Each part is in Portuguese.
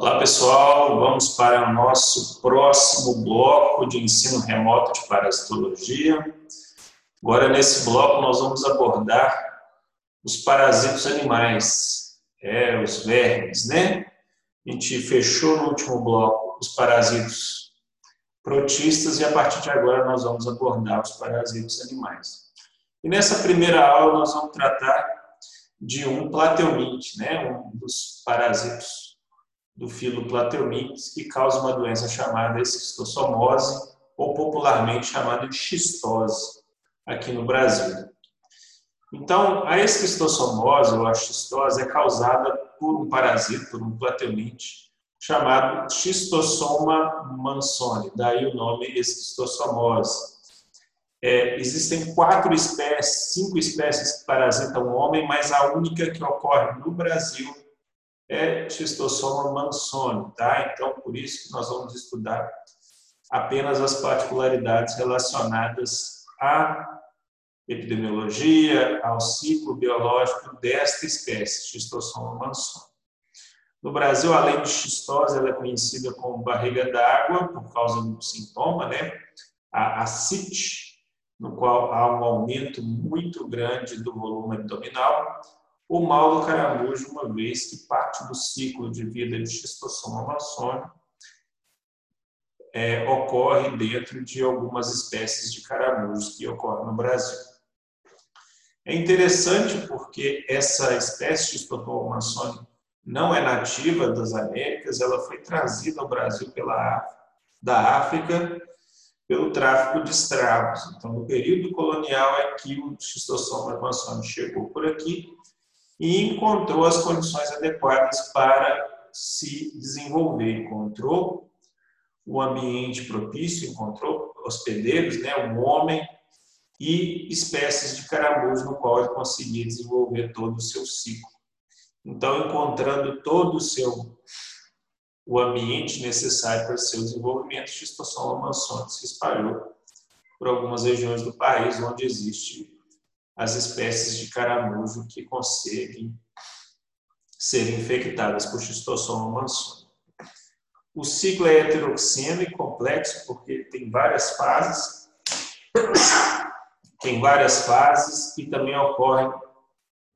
Olá pessoal, vamos para o nosso próximo bloco de ensino remoto de parasitologia. Agora nesse bloco nós vamos abordar os parasitos animais, é, os vermes, né? A gente fechou no último bloco os parasitos protistas e a partir de agora nós vamos abordar os parasitos animais. E nessa primeira aula nós vamos tratar de um platelminte, né? Um dos parasitos do filo Plateumintes, que causa uma doença chamada esquistossomose, ou popularmente chamada de xistose, aqui no Brasil. Então, a esquistossomose ou a xistose é causada por um parasito, por um plateuminte, chamado Xistossoma mansoni, daí o nome esquistossomose. É, existem quatro espécies, cinco espécies que parasitam o homem, mas a única que ocorre no Brasil é Xistossoma mansoni, tá? Então, por isso que nós vamos estudar apenas as particularidades relacionadas à epidemiologia, ao ciclo biológico desta espécie, Xistossoma mansoni. No Brasil, além de xistose, ela é conhecida como barriga d'água, por causa do sintoma, né? A ascite, no qual há um aumento muito grande do volume abdominal, o mal do caramujo, uma vez que parte do ciclo de vida de xistossoma maçônica é, ocorre dentro de algumas espécies de caramujos que ocorrem no Brasil. É interessante porque essa espécie de maçônica não é nativa das Américas, ela foi trazida ao Brasil pela da África pelo tráfico de escravos. Então, no período colonial é que o xistossoma maçônico chegou por aqui e encontrou as condições adequadas para se desenvolver. Encontrou o ambiente propício, encontrou hospedeiros, né, um homem e espécies de caramujo no qual ele conseguia desenvolver todo o seu ciclo. Então, encontrando todo o seu o ambiente necessário para seu desenvolvimento, Xistossoma mansoni se espalhou por algumas regiões do país onde existe as espécies de caramujo que conseguem ser infectadas por Schistossoma mansoni. O ciclo é heteroxeno e complexo porque tem várias fases, tem várias fases e também ocorre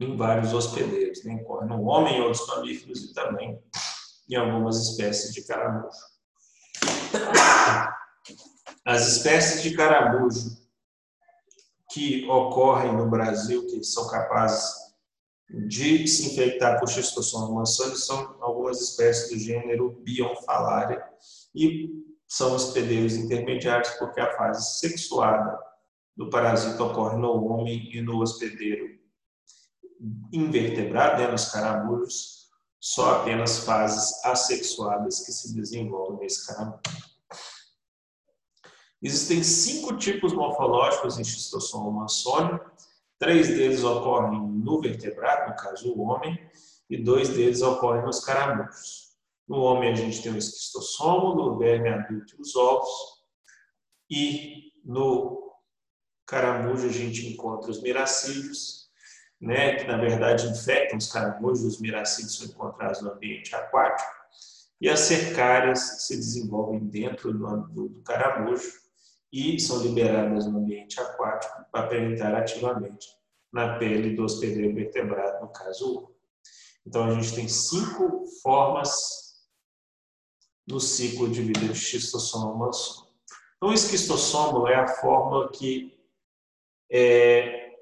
em vários hospedeiros, né? ocorre no homem e outros mamíferos e também em algumas espécies de caramujo. As espécies de caramujo que ocorrem no Brasil, que são capazes de se infectar por Schistossoma mansoni, são algumas espécies do gênero Bionfalaria e são hospedeiros intermediários porque a fase sexuada do parasita ocorre no homem e no hospedeiro invertebrado, né, nos caramujos, só apenas fases assexuadas que se desenvolvem nesse caramujo. Existem cinco tipos morfológicos em Schistossoma mansoni. Três deles ocorrem no vertebrado, no caso o homem, e dois deles ocorrem nos caramujos. No homem a gente tem o esquistossomo, no verme adulto os ovos, e no caramujo a gente encontra os miracídios, né, que na verdade infectam os caramujos, os miracídios são encontrados no ambiente aquático, e as cercárias se desenvolvem dentro do caramujo, e são liberadas no ambiente aquático para penetrar ativamente na pele do hospedeiro vertebrado, no caso o Então, a gente tem cinco formas no ciclo de vida de xistossoma. Então, o esquistossoma é a forma que é,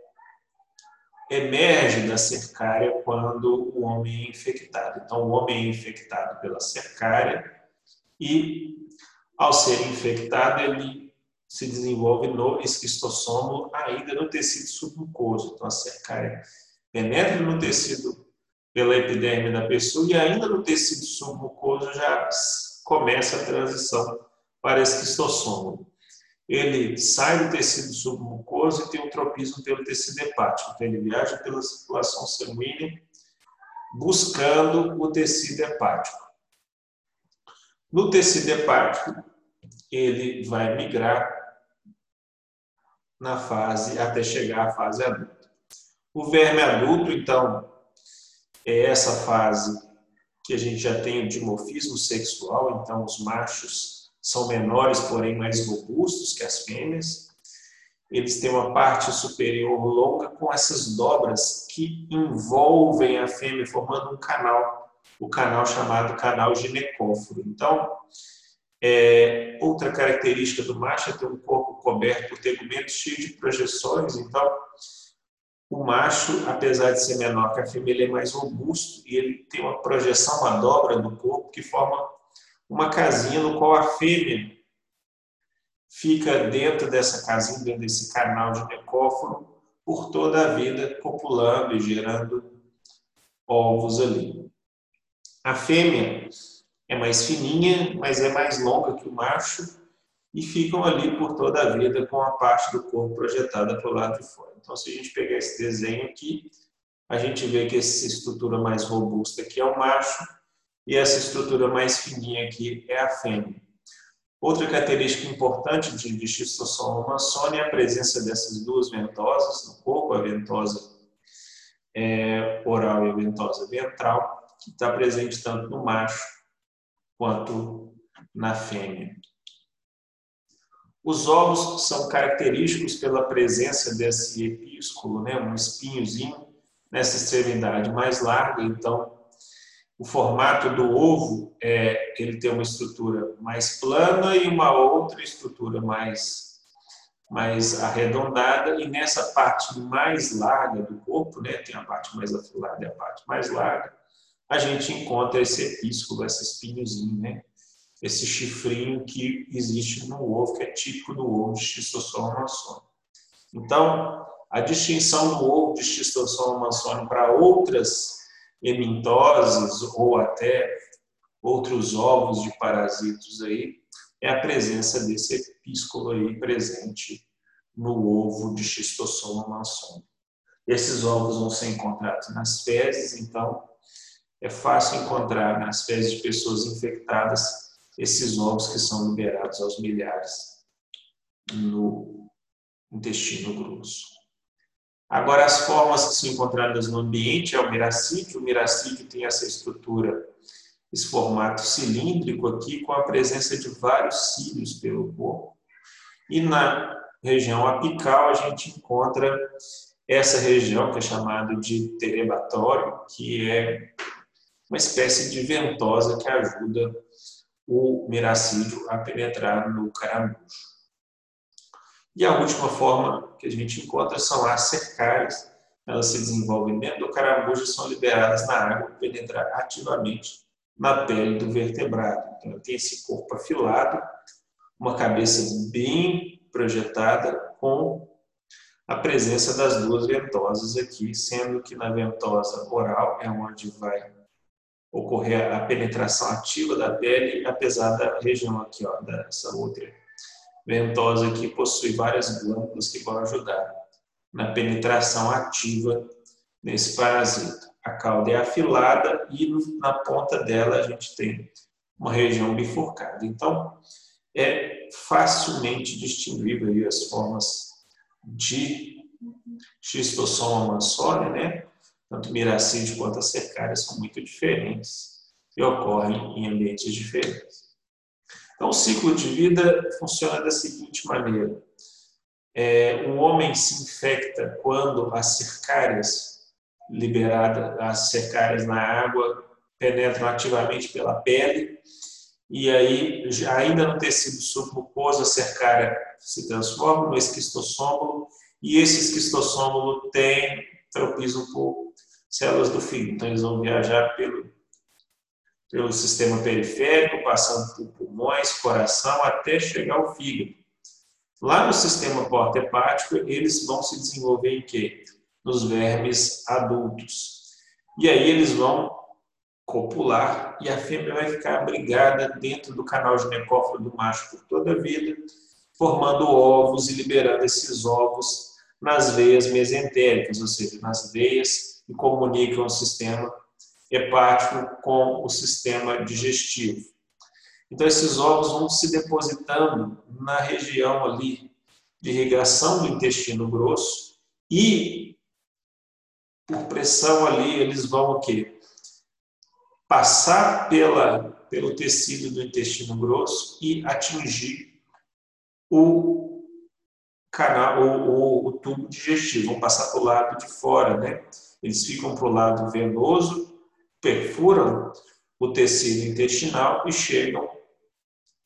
emerge da cercária quando o homem é infectado. Então, o homem é infectado pela cercária e, ao ser infectado, ele se desenvolve no esquistossomo, ainda no tecido submucoso. Então, a cercaia penetra no tecido pela epiderme da pessoa e ainda no tecido submucoso já começa a transição para esquistossomo. Ele sai do tecido submucoso e tem o tropismo pelo tecido hepático. Então, ele viaja pela circulação sanguínea buscando o tecido hepático. No tecido hepático, ele vai migrar na fase até chegar à fase adulta. O verme adulto, então, é essa fase que a gente já tem o dimorfismo sexual, então os machos são menores, porém mais robustos que as fêmeas. Eles têm uma parte superior longa com essas dobras que envolvem a fêmea, formando um canal, o canal chamado canal ginecóforo. Então, é, outra característica do macho é ter um corpo coberto por tegumentos cheio de projeções. Então, o macho, apesar de ser menor que a fêmea, ele é mais robusto e ele tem uma projeção, uma dobra do corpo que forma uma casinha no qual a fêmea fica dentro dessa casinha, dentro desse canal de necóforo, por toda a vida, copulando e gerando ovos ali. A fêmea é mais fininha, mas é mais longa que o macho e ficam ali por toda a vida com a parte do corpo projetada para o lado de fora. Então, se a gente pegar esse desenho aqui, a gente vê que essa estrutura mais robusta aqui é o macho e essa estrutura mais fininha aqui é a fêmea. Outra característica importante de, Schistosoma mansoni é a presença dessas duas ventosas no corpo, a ventosa é, oral e a ventosa ventral, que está presente tanto no macho quanto na fêmea. Os ovos são característicos pela presença desse epísculo, né, um espinhozinho nessa extremidade mais larga. Então, o formato do ovo é ele tem uma estrutura mais plana e uma outra estrutura mais mais arredondada e nessa parte mais larga do corpo, né, tem a parte mais afilada e a parte mais larga, a gente encontra esse epísculo, esse espinhozinho, né? Esse chifrinho que existe no ovo, que é típico do ovo de Schistosoma mansoni. Então, a distinção do ovo de Schistosoma mansoni para outras hemintoses ou até outros ovos de parasitos aí, é a presença desse epísculo aí presente no ovo de Schistosoma mansoni. Esses ovos vão ser encontrados nas fezes, então é fácil encontrar nas fezes de pessoas infectadas esses ovos que são liberados aos milhares no intestino grosso. Agora, as formas que são encontradas no ambiente é o miracídio. O miracídio tem essa estrutura, esse formato cilíndrico aqui, com a presença de vários cílios pelo corpo. E na região apical, a gente encontra essa região que é chamada de terebatório, que é uma espécie de ventosa que ajuda o miracídio a penetrar no caramujo. E a última forma que a gente encontra são as cercárias. Elas se desenvolvem dentro do caramujo e são liberadas na água penetrar ativamente na pele do vertebrado. Então, tem esse corpo afilado, uma cabeça bem projetada com a presença das duas ventosas aqui, sendo que na ventosa oral é onde vai ocorrer a penetração ativa da pele, apesar da região aqui, ó, dessa outra ventosa aqui, possui várias glândulas que vão ajudar na penetração ativa nesse parasita. A cauda é afilada e na ponta dela a gente tem uma região bifurcada. Então, é facilmente distinguível as formas de Schistosoma mansoni, né? Tanto miracídio quanto a secária são muito diferentes e ocorrem em ambientes diferentes. Então, o ciclo de vida funciona da seguinte maneira: é, um homem se infecta quando as cercárias liberadas, as cercárias na água penetram ativamente pela pele e aí ainda no tecido submucoso a cercária se transforma no esquistossômulo e esse esquistossômulo tem tropismo por células do fígado. Então, eles vão viajar pelo, pelo sistema periférico, passando por pulmões, coração, até chegar ao fígado. Lá no sistema porta-hepático, eles vão se desenvolver em quê? Nos vermes adultos. E aí eles vão copular e a fêmea vai ficar abrigada dentro do canal ginecóforo do macho por toda a vida, formando ovos e liberando esses ovos nas veias mesentéricas, ou seja, nas veias que comunicam o sistema hepático com o sistema digestivo. Então, esses ovos vão se depositando na região ali de irrigação do intestino grosso e, por pressão ali, eles vão o quê? passar pela, pelo tecido do intestino grosso e atingir o canal, o, o, o tubo digestivo, vão passar para o lado de fora, né? Eles ficam para o lado venoso, perfuram o tecido intestinal e chegam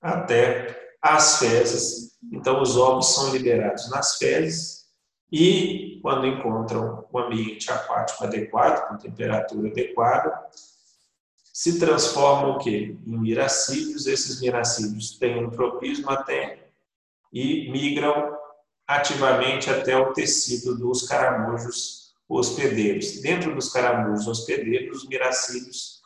até as fezes. Então, os ovos são liberados nas fezes e, quando encontram o ambiente aquático adequado, com temperatura adequada, se transformam o quê? em miracídios. Esses miracídios têm um tropismo até e migram ativamente até o tecido dos caramujos hospedeiros. Dentro dos caramujos hospedeiros, os miracídios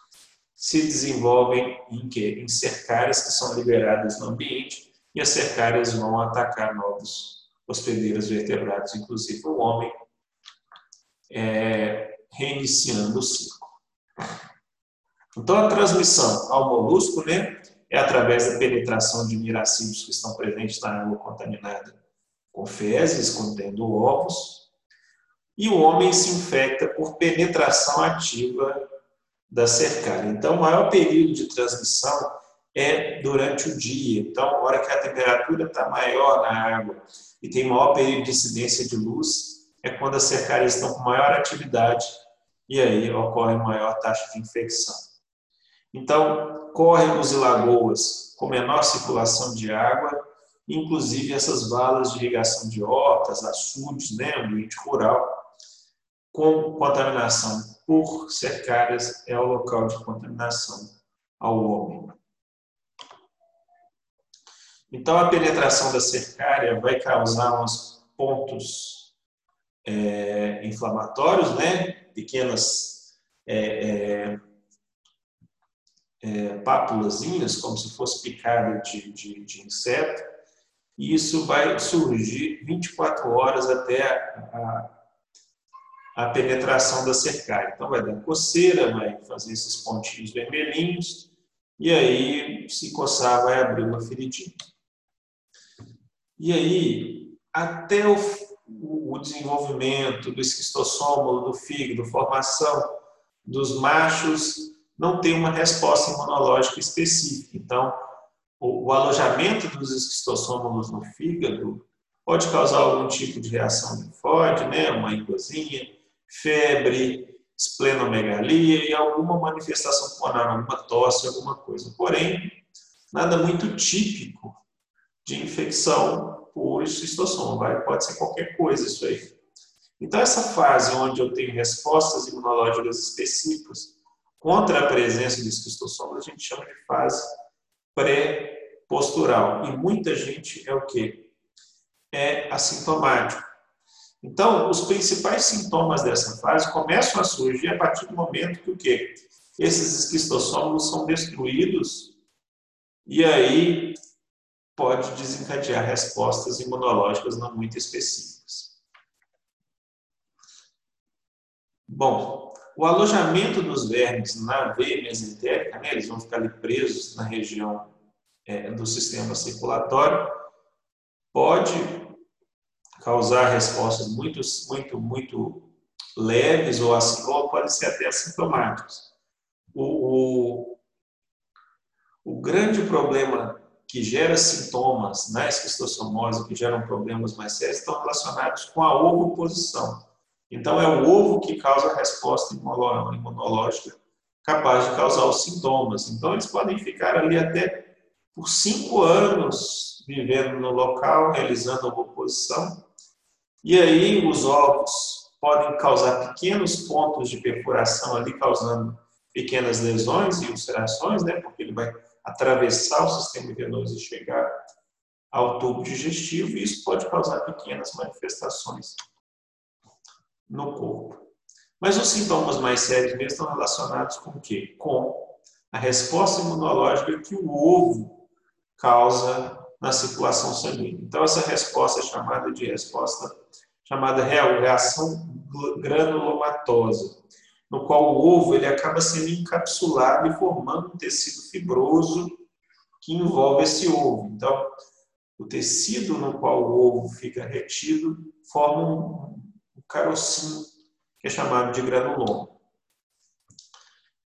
se desenvolvem em quê? Em cercárias que são liberadas no ambiente e as cercárias vão atacar novos hospedeiros vertebrados, inclusive o homem, é, reiniciando o ciclo. Então, a transmissão ao molusco né, é através da penetração de miracídios que estão presentes na água contaminada com fezes contendo ovos, e o homem se infecta por penetração ativa da cercária. Então, o maior período de transmissão é durante o dia. Então, a hora que a temperatura está maior na água e tem maior período de incidência de luz, é quando as cercárias estão com maior atividade e aí ocorre maior taxa de infecção. Então, córregos e lagoas com menor circulação de água, inclusive essas valas de irrigação de hortas, açudes, né, ambiente rural, com contaminação por cercárias é o local de contaminação ao homem. Então, a penetração da cercária vai causar uns pontos é, inflamatórios, né? pequenas é, é, é como se fosse picada de, de, de, inseto, e isso vai surgir 24 horas até a, a penetração da cercária. Então, vai dar coceira, vai fazer esses pontinhos vermelhinhos, e aí, se coçar, vai abrir uma feridinha. E aí, até o, o desenvolvimento do esquistossômulo, do fígado, formação dos machos, não tem uma resposta imunológica específica. Então, o, o alojamento dos esquistossômulos no fígado pode causar algum tipo de reação linfóide, né? uma encosinha, febre, esplenomegalia e alguma manifestação pulmonar, alguma tosse, alguma coisa. Porém, nada muito típico de infecção por cistossoma. Vai, pode ser qualquer coisa isso aí. Então, essa fase onde eu tenho respostas imunológicas específicas contra a presença de cistossoma, a gente chama de fase pré-postural. E muita gente é o quê? É assintomático. Então, os principais sintomas dessa fase começam a surgir a partir do momento que o quê? Esses esquistossomos são destruídos e aí pode desencadear respostas imunológicas não muito específicas. Bom, o alojamento dos vermes na veia mesentérica, né, eles vão ficar ali presos na região é, do sistema circulatório, pode causar respostas muito, muito, muito leves ou assim, ou podem ser até assintomáticos. O, o, o grande problema que gera sintomas na esquistossomose, que geram problemas mais sérios, estão relacionados com a ovoposição. Então, é o ovo que causa a resposta imunológica capaz de causar os sintomas. Então, eles podem ficar ali até por cinco anos vivendo no local, realizando a ovoposição. E aí, os ovos podem causar pequenos pontos de perfuração ali, causando pequenas lesões e ulcerações, né? Porque ele vai atravessar o sistema venoso e chegar ao tubo digestivo, e isso pode causar pequenas manifestações no corpo. Mas os sintomas mais sérios mesmo estão relacionados com o quê? Com a resposta imunológica que o ovo causa na circulação sanguínea. Então, essa resposta é chamada de resposta chamada reação granulomatosa no qual o ovo ele acaba sendo encapsulado e formando um tecido fibroso que envolve esse ovo. Então, o tecido no qual o ovo fica retido forma um, carocinho, que é chamado de granuloma.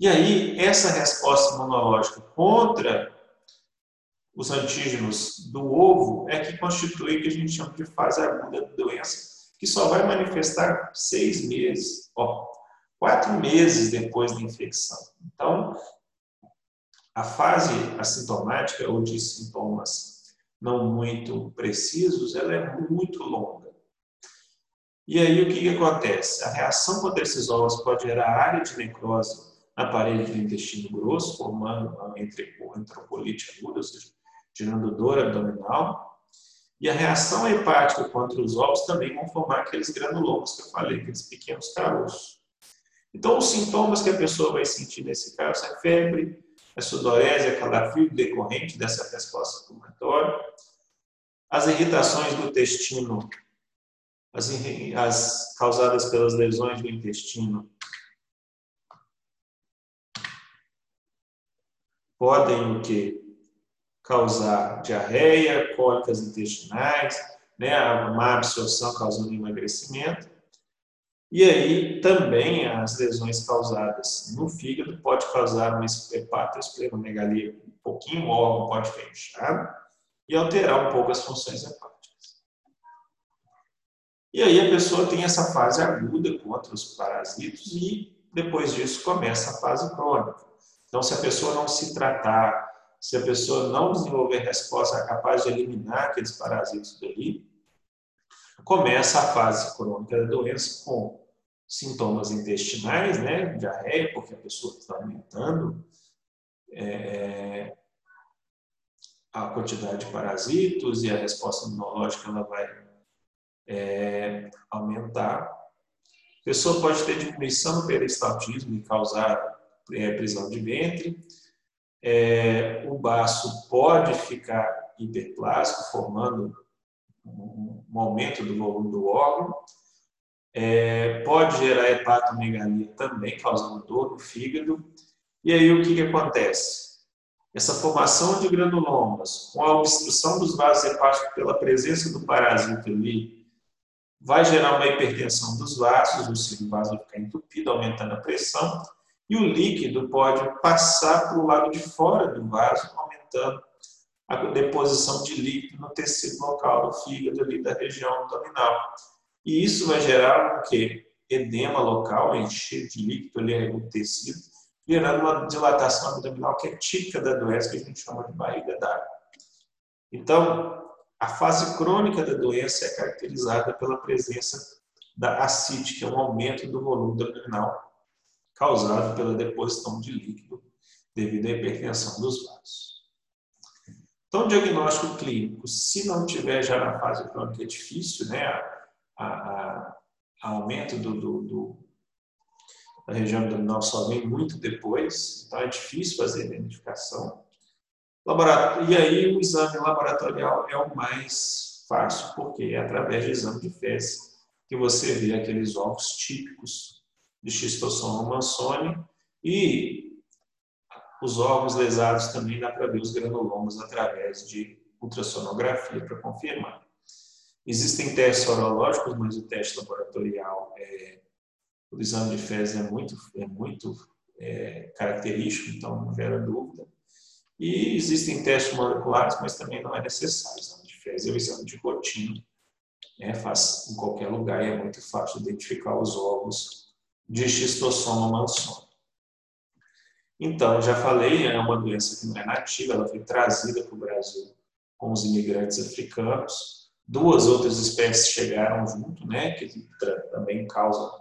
E aí, essa resposta imunológica contra os antígenos do ovo é que constitui o que a gente chama de fase aguda da doença, que só vai manifestar seis meses, ó, quatro meses depois da infecção. Então, a fase assintomática ou de sintomas não muito precisos, ela é muito longa. E aí o que, que acontece? A reação esses ovos pode gerar área de necrose na parede do intestino grosso, formando uma enterocolite aguda, ou seja, gerando dor abdominal. E a reação hepática contra os ovos também vão formar aqueles granulomas que eu falei, aqueles pequenos caroços. Então, os sintomas que a pessoa vai sentir nesse caso é febre, a sudorese, a calafrio decorrente dessa resposta inflamatória, as irritações do intestino, as, as causadas pelas lesões do intestino, podem o que causar diarreia, cólicas intestinais, né, a má absorção causando emagrecimento. E aí também as lesões causadas no fígado pode causar uma hepatoesplenomegalia, um pouquinho órgão pode ficar inchado e alterar um pouco as funções hepáticas. E aí a pessoa tem essa fase aguda contra os parasitos e depois disso começa a fase crônica. Então se a pessoa não se tratar, se a pessoa não desenvolver resposta capaz de eliminar aqueles parasitos dali, começa a fase crônica da doença com sintomas intestinais, né, diarreia, porque a pessoa está aumentando é, a quantidade de parasitos e a resposta imunológica ela vai é, aumentar. A pessoa pode ter diminuição no peristaltismo e causar é, prisão de ventre. É, o baço pode ficar hiperplástico, formando um, um aumento do volume do órgão é, pode gerar hepatomegalia também, causando dor no fígado. E aí o que, que acontece? Essa formação de granulomas, com a obstrução dos vasos hepáticos pela presença do parasita ali, vai gerar uma hipertensão dos vasos, o vaso ficar entupido, aumentando a pressão, e o líquido pode passar para o lado de fora do vaso, aumentando a deposição de líquido no tecido local do fígado ali da região abdominal. E isso vai gerar o quê? Edema local, encher de líquido ali o tecido, gerando uma dilatação abdominal que é típica da doença que a gente chama de barriga d'água. Então, a fase crônica da doença é caracterizada pela presença da ascite, que é um aumento do volume abdominal causado pela deposição de líquido devido à hipertensão dos vasos. Então, o diagnóstico clínico, se não tiver já na fase crônica, é difícil, né? a, a, aumento do, do, do, da região abdominal só vem muito depois, então é difícil fazer a identificação. E aí o exame laboratorial é o mais fácil, porque é através do exame de fezes que você vê aqueles ovos típicos de Schistosoma mansoni e os ovos lesados também dá para ver os granulomas através de ultrassonografia para confirmar. Existem testes sorológicos, mas o teste laboratorial, é, o exame de fezes é muito, é muito é, característico, então não gera dúvida. E existem testes moleculares, mas também não é necessário. O exame de fezes é o exame de rotina, né, faz em qualquer lugar e é muito fácil identificar os ovos de xistossoma mansoni. Então, já falei, é uma doença que não é nativa, ela foi trazida para o Brasil com os imigrantes africanos Duas outras espécies chegaram junto, né, que também causam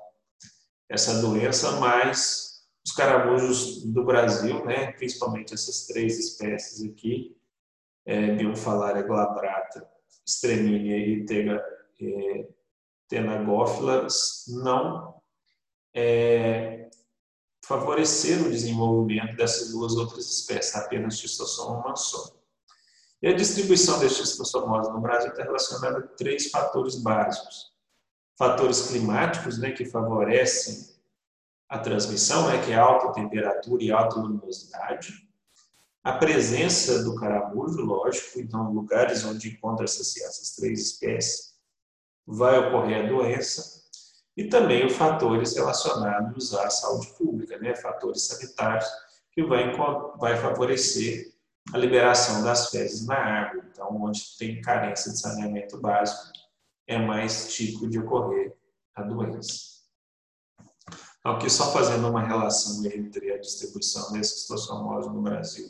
essa doença, mas os caramujos do Brasil, né, principalmente essas três espécies aqui, é, Biomfalaria glabrata, Streminia e tega, é, não é, favoreceram o desenvolvimento dessas duas outras espécies, apenas Schistosoma mansoni. E a distribuição destes xistossomose no Brasil está relacionada a três fatores básicos. Fatores climáticos, né, que favorecem a transmissão, né, que é alta temperatura e alta luminosidade. A presença do caramujo, lógico, então lugares onde encontra essas, essas três espécies, vai ocorrer a doença. E também os fatores relacionados à saúde pública, né? fatores sanitários, que vai, vai favorecer a liberação das fezes na água. Então, onde tem carência de saneamento básico, é mais típico de ocorrer a doença. Então, aqui só fazendo uma relação entre a distribuição da esquistossomose no Brasil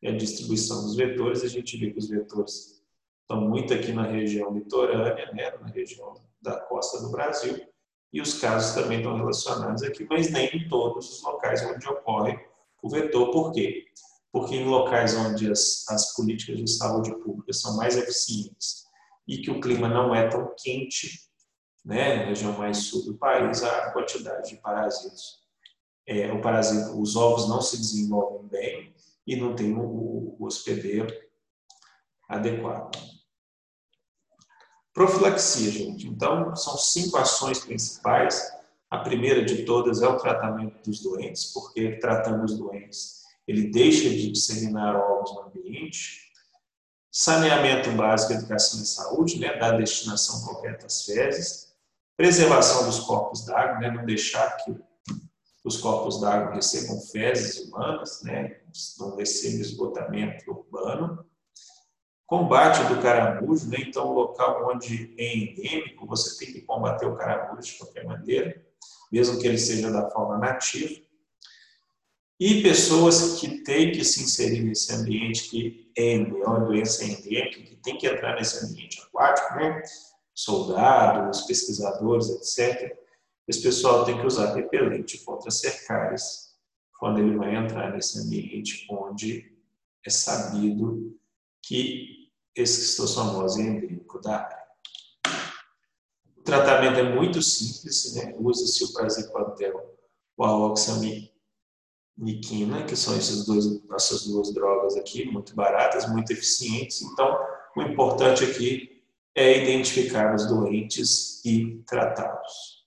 e a distribuição dos vetores, a gente vê que os vetores estão muito aqui na região litorânea, né, na região da costa do Brasil, e os casos também estão relacionados aqui, mas nem em todos os locais onde ocorre o vetor. Por quê? Porque em locais onde as, as políticas de saúde pública são mais eficientes e que o clima não é tão quente, né, na região mais sul do país, a quantidade de parasitos, é, o parasito, os ovos não se desenvolvem bem e não tem o, o hospedeiro adequado. Profilaxia, gente. Então, são cinco ações principais. A primeira de todas é o tratamento dos doentes, porque tratando os doentes, ele deixa de disseminar ovos no ambiente. Saneamento básico, educação e saúde, né, da destinação correta às fezes. Preservação dos corpos d'água, né, não deixar que os corpos d'água recebam fezes humanas, né, não recebam esgotamento urbano Combate do caramujo, né? então, local onde é endêmico, você tem que combater o caramujo de qualquer maneira, mesmo que ele seja da fauna nativa. E pessoas que têm que se inserir nesse ambiente que é, é uma doença endêmica, que tem que entrar nesse ambiente aquático, né? soldados, pesquisadores, etc. Esse pessoal tem que usar repelente contra cercárias quando ele vai entrar nesse ambiente onde é sabido que esquistossomose endêmico da área. O tratamento é muito simples, né? usa-se o praziquantel ou a oxamiquina, que são esses dois, essas duas drogas aqui, muito baratas, muito eficientes. Então, o importante aqui é identificar os doentes e tratá-los.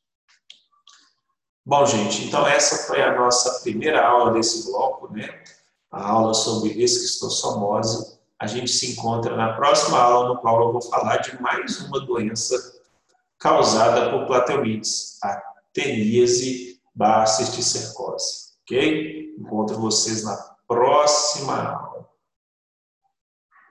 Bom, gente, então essa foi a nossa primeira aula desse bloco, né? A aula sobre esquistossomose a gente se encontra na próxima aula, no qual eu vou falar de mais uma doença causada por plateumites, a teníase cisticercose. Ok? Encontro vocês na próxima aula.